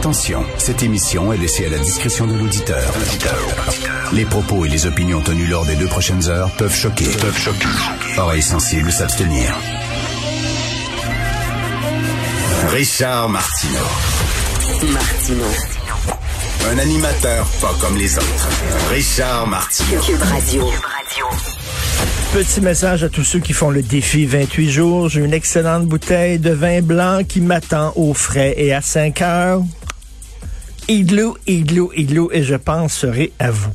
Attention, cette émission est laissée à la discrétion de l'auditeur. Les propos et les opinions tenues lors des deux prochaines heures peuvent choquer. Peuvent choquer. Oreilles sensibles s'abstenir. Richard Martineau. Martino. Un animateur pas comme les autres. Richard Martineau. Cube Radio. Petit message à tous ceux qui font le défi 28 jours. J'ai une excellente bouteille de vin blanc qui m'attend au frais et à 5 heures. Igloo, igloo, igloo, et je penserai à vous.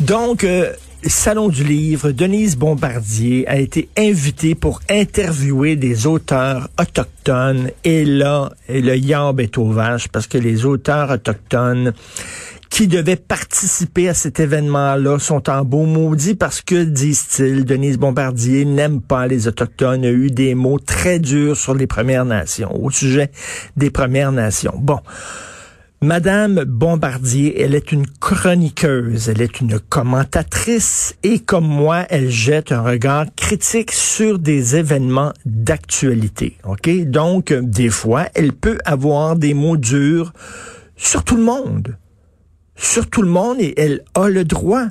Donc, euh, Salon du livre, Denise Bombardier a été invitée pour interviewer des auteurs autochtones. Et là, le yamb est au vache parce que les auteurs autochtones qui devaient participer à cet événement-là sont en beau maudit parce que, disent-ils, Denise Bombardier n'aime pas les Autochtones, a eu des mots très durs sur les Premières Nations, au sujet des Premières Nations. Bon. Madame Bombardier, elle est une chroniqueuse, elle est une commentatrice et comme moi, elle jette un regard critique sur des événements d'actualité. OK? Donc, des fois, elle peut avoir des mots durs sur tout le monde sur tout le monde et elle a le droit.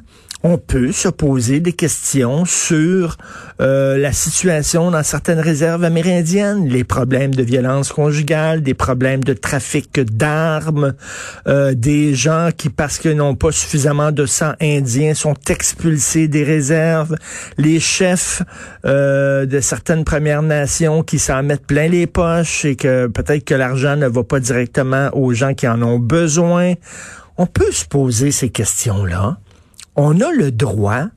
On peut se poser des questions sur euh, la situation dans certaines réserves amérindiennes, les problèmes de violence conjugale, des problèmes de trafic d'armes, euh, des gens qui, parce qu'ils n'ont pas suffisamment de sang indien, sont expulsés des réserves, les chefs euh, de certaines Premières Nations qui s'en mettent plein les poches et que peut-être que l'argent ne va pas directement aux gens qui en ont besoin. On peut se poser ces questions-là. On a le droit.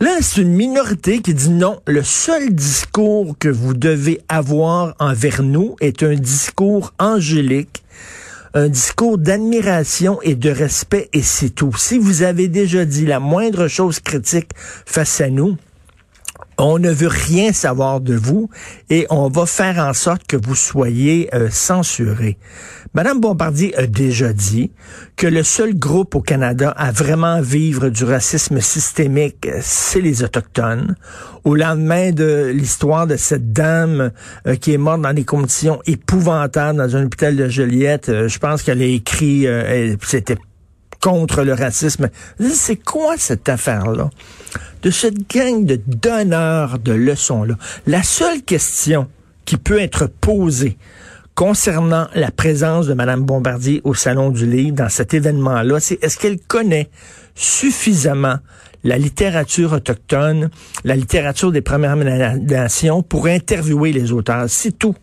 Là, c'est une minorité qui dit non, le seul discours que vous devez avoir envers nous est un discours angélique, un discours d'admiration et de respect, et c'est tout. Si vous avez déjà dit la moindre chose critique face à nous, on ne veut rien savoir de vous et on va faire en sorte que vous soyez euh, censuré. Madame Bombardier a déjà dit que le seul groupe au Canada à vraiment vivre du racisme systémique, c'est les Autochtones. Au lendemain de l'histoire de cette dame euh, qui est morte dans des conditions épouvantables dans un hôpital de Joliette, euh, je pense qu'elle a écrit, c'était contre le racisme. C'est quoi cette affaire-là? De cette gang de donneurs de leçons-là. La seule question qui peut être posée concernant la présence de Mme Bombardier au Salon du Livre dans cet événement-là, c'est est-ce qu'elle connaît suffisamment la littérature autochtone, la littérature des Premières Nations pour interviewer les auteurs. C'est tout.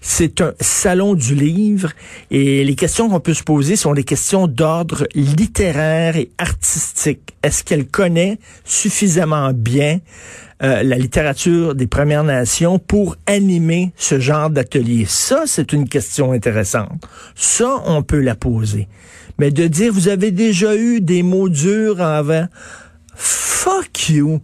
C'est un salon du livre et les questions qu'on peut se poser sont des questions d'ordre littéraire et artistique. Est-ce qu'elle connaît suffisamment bien euh, la littérature des Premières Nations pour animer ce genre d'atelier? Ça, c'est une question intéressante. Ça, on peut la poser. Mais de dire, vous avez déjà eu des mots durs envers Fuck you.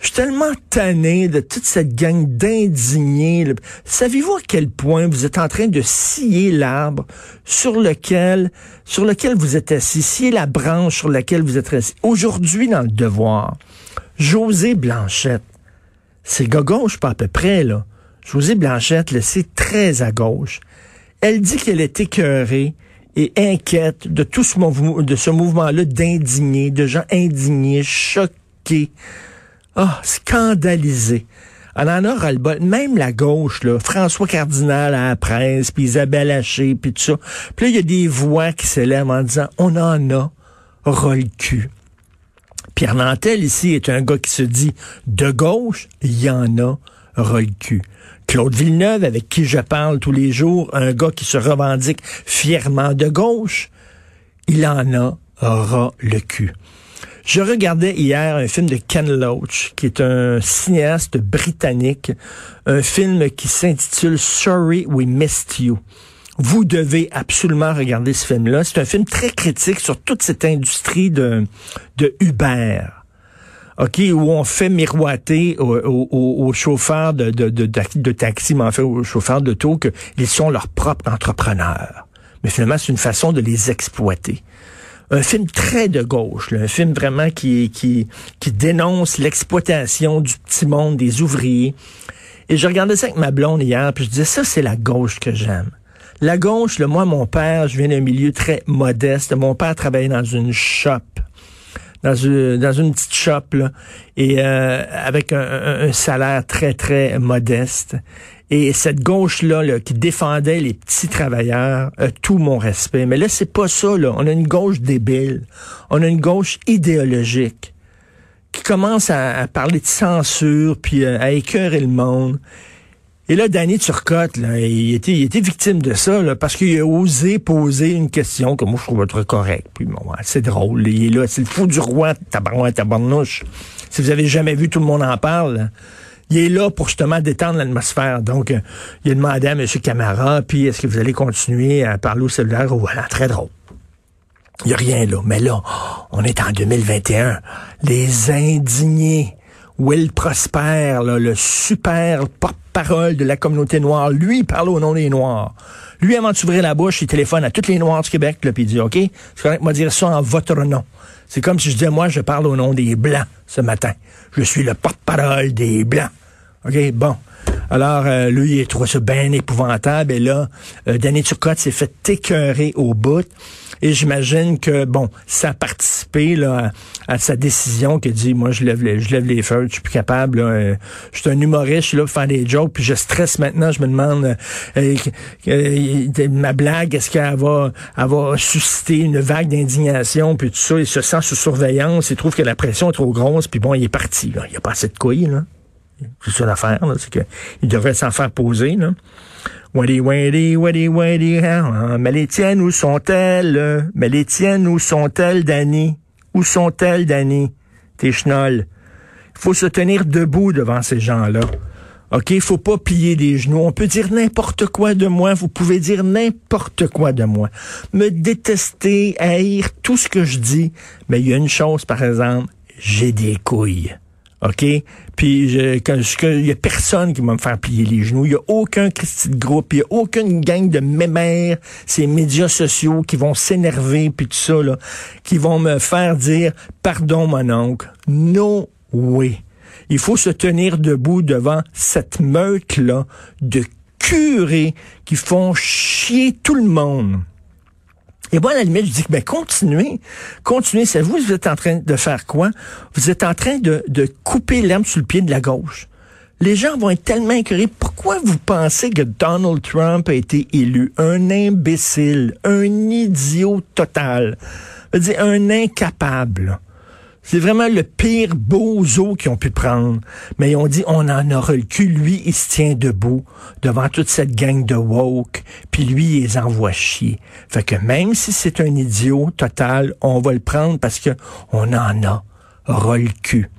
Je suis tellement tanné de toute cette gang d'indignés. Savez-vous à quel point vous êtes en train de scier l'arbre sur lequel, sur lequel vous êtes assis, scier la branche sur laquelle vous êtes assis? Aujourd'hui, dans le devoir, José Blanchette, c'est gauche pas à peu près, là. José Blanchette, c'est très à gauche. Elle dit qu'elle est écœurée et inquiète de tout ce, mouvement, de ce mouvement-là d'indignés, de gens indignés, choqués, ah, scandalisés. On en a ras le Même la gauche, là, François Cardinal à la presse, puis Isabelle Haché, puis tout ça. Puis là, il y a des voix qui s'élèvent en disant, on en a ras cul. Pierre Nantel, ici, est un gars qui se dit de gauche, il y en a ras le cul. Claude Villeneuve, avec qui je parle tous les jours, un gars qui se revendique fièrement de gauche, il en a ras le cul. Je regardais hier un film de Ken Loach, qui est un cinéaste britannique, un film qui s'intitule Sorry We Missed You. Vous devez absolument regarder ce film-là. C'est un film très critique sur toute cette industrie de, de Uber. OK, où on fait miroiter aux, chauffeurs de, de, de, de, taxi, mais en fait aux chauffeurs d'auto, qu'ils sont leurs propres entrepreneurs. Mais finalement, c'est une façon de les exploiter. Un film très de gauche, un film vraiment qui, qui, qui dénonce l'exploitation du petit monde, des ouvriers. Et je regardais ça avec ma blonde hier, puis je disais, ça, c'est la gauche que j'aime. La gauche, là, moi, mon père, je viens d'un milieu très modeste. Mon père travaillait dans une shop dans une, dans une petite shop là, et euh, avec un, un, salaire très très modeste. Et cette gauche-là là, qui défendait les petits travailleurs, tout mon respect. Mais là, c'est pas ça. Là. On a une gauche débile. On a une gauche idéologique qui commence à, parler de censure, puis euh, à écœurer le monde. Et là, Danny Turcotte, là, il était, victime de ça, parce qu'il a osé poser une question que moi je trouve très correcte. Puis bon, c'est drôle. Il est là, c'est le fou du roi, tabarnouche, tabarnouche. Si vous avez jamais vu, tout le monde en parle. Il est là pour justement détendre l'atmosphère. Donc, euh, il a demandé à M. Camara, puis est-ce que vous allez continuer à parler au cellulaire? Voilà, très drôle. Il n'y a rien là. Mais là, on est en 2021. Les indignés. Will Prosper, là, le super porte-parole de la communauté noire, lui parle au nom des Noirs. Lui, avant d'ouvrir la bouche, il téléphone à tous les Noirs du Québec, puis dit, OK, c'est correct, moi dire ça en votre nom. C'est comme si je disais, moi, je parle au nom des Blancs ce matin. Je suis le porte-parole des Blancs. OK, bon. Alors, euh, lui, il trouvé ça bien épouvantable. Et là, euh, Danny Turcotte s'est fait écœurer au bout. Et j'imagine que, bon, ça a participé là, à, sa décision qui dit, moi, je lève les, je lève les feux, je suis plus capable. Euh, je suis un humoriste, là pour faire des jokes, puis je stresse maintenant. Je me demande, euh, euh, ma blague, est-ce qu'elle va, elle va susciter une vague d'indignation, puis tout ça. Il se sent sous surveillance, il trouve que la pression est trop grosse, puis bon, il est parti. Là. Il a pas assez de couilles, là. C'est ça l'affaire, c'est qu'il devrait s'en faire poser, là. Waddy, waddy, waddy, waddy, hein. mais les tiennes, où sont-elles? Mais les tiennes, où sont-elles, Danny? Où sont-elles, Danny? Tes chenolles. Il faut se tenir debout devant ces gens-là. OK? Faut pas plier les genoux. On peut dire n'importe quoi de moi. Vous pouvez dire n'importe quoi de moi. Me détester, haïr tout ce que je dis. Mais il y a une chose, par exemple. J'ai des couilles. OK? Puis il y a personne qui va me faire plier les genoux. Il y a aucun Christy de groupe, il y a aucune gang de mémères, ces médias sociaux qui vont s'énerver puis tout ça là, qui vont me faire dire pardon mon oncle. No way. Il faut se tenir debout devant cette meute là de curés qui font chier tout le monde. Et moi, à la limite, je dis que ben, continuez. Continuez. C'est vous, vous êtes en train de faire quoi? Vous êtes en train de, de couper l'herbe sous le pied de la gauche. Les gens vont être tellement incurés. Pourquoi vous pensez que Donald Trump a été élu? Un imbécile, un idiot total. Un incapable. C'est vraiment le pire bozo qu'ils ont pu prendre. Mais ils ont dit, on en aura le cul. Lui, il se tient debout devant toute cette gang de woke. Puis lui, il les envoie chier. Fait que même si c'est un idiot total, on va le prendre parce que on en a ras le cul.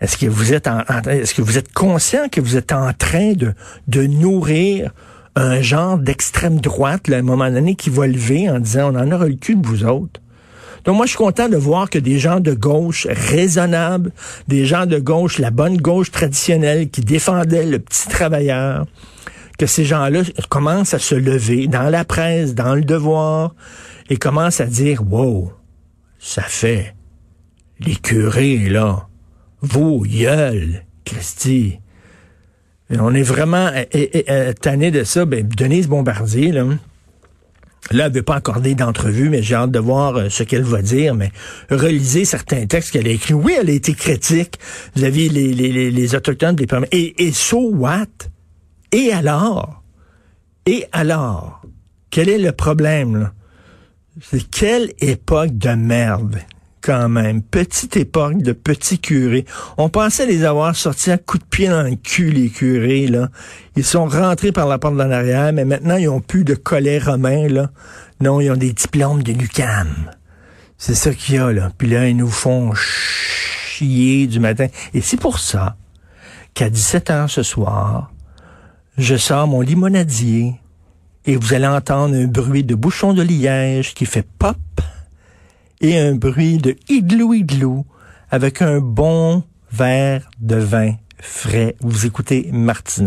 Est-ce que vous êtes en, est-ce que vous êtes conscient que vous êtes en train de, de nourrir un genre d'extrême droite, là, à un moment donné, qui va lever en disant, on en aura le cul de vous autres? Donc moi, je suis content de voir que des gens de gauche raisonnables, des gens de gauche, la bonne gauche traditionnelle qui défendait le petit travailleur, que ces gens-là commencent à se lever dans la presse, dans le devoir, et commencent à dire, wow, ça fait les curés, là, vos gueules, Christy. on est vraiment tanné de ça. Ben, Denise Bombardier, là, Là, elle veut pas accorder d'entrevue, mais j'ai hâte de voir euh, ce qu'elle va dire. Mais relisez certains textes qu'elle a écrits. Oui, elle a été critique vis-à-vis les, les, les, Autochtones des Et, et so what? Et alors? Et alors? Quel est le problème? C'est quelle époque de merde? Quand même. Petite époque de petits curés. On pensait les avoir sortis à coups de pied dans le cul, les curés, là. Ils sont rentrés par la porte de l'arrière, mais maintenant, ils ont plus de collet romain, là. Non, ils ont des diplômes de l'UCAM. C'est ça qu'il y a, là. Puis là, ils nous font chier du matin. Et c'est pour ça qu'à 17 h ce soir, je sors mon limonadier et vous allez entendre un bruit de bouchon de liège qui fait pop et un bruit de igloo avec un bon verre de vin frais. Vous écoutez Martineau.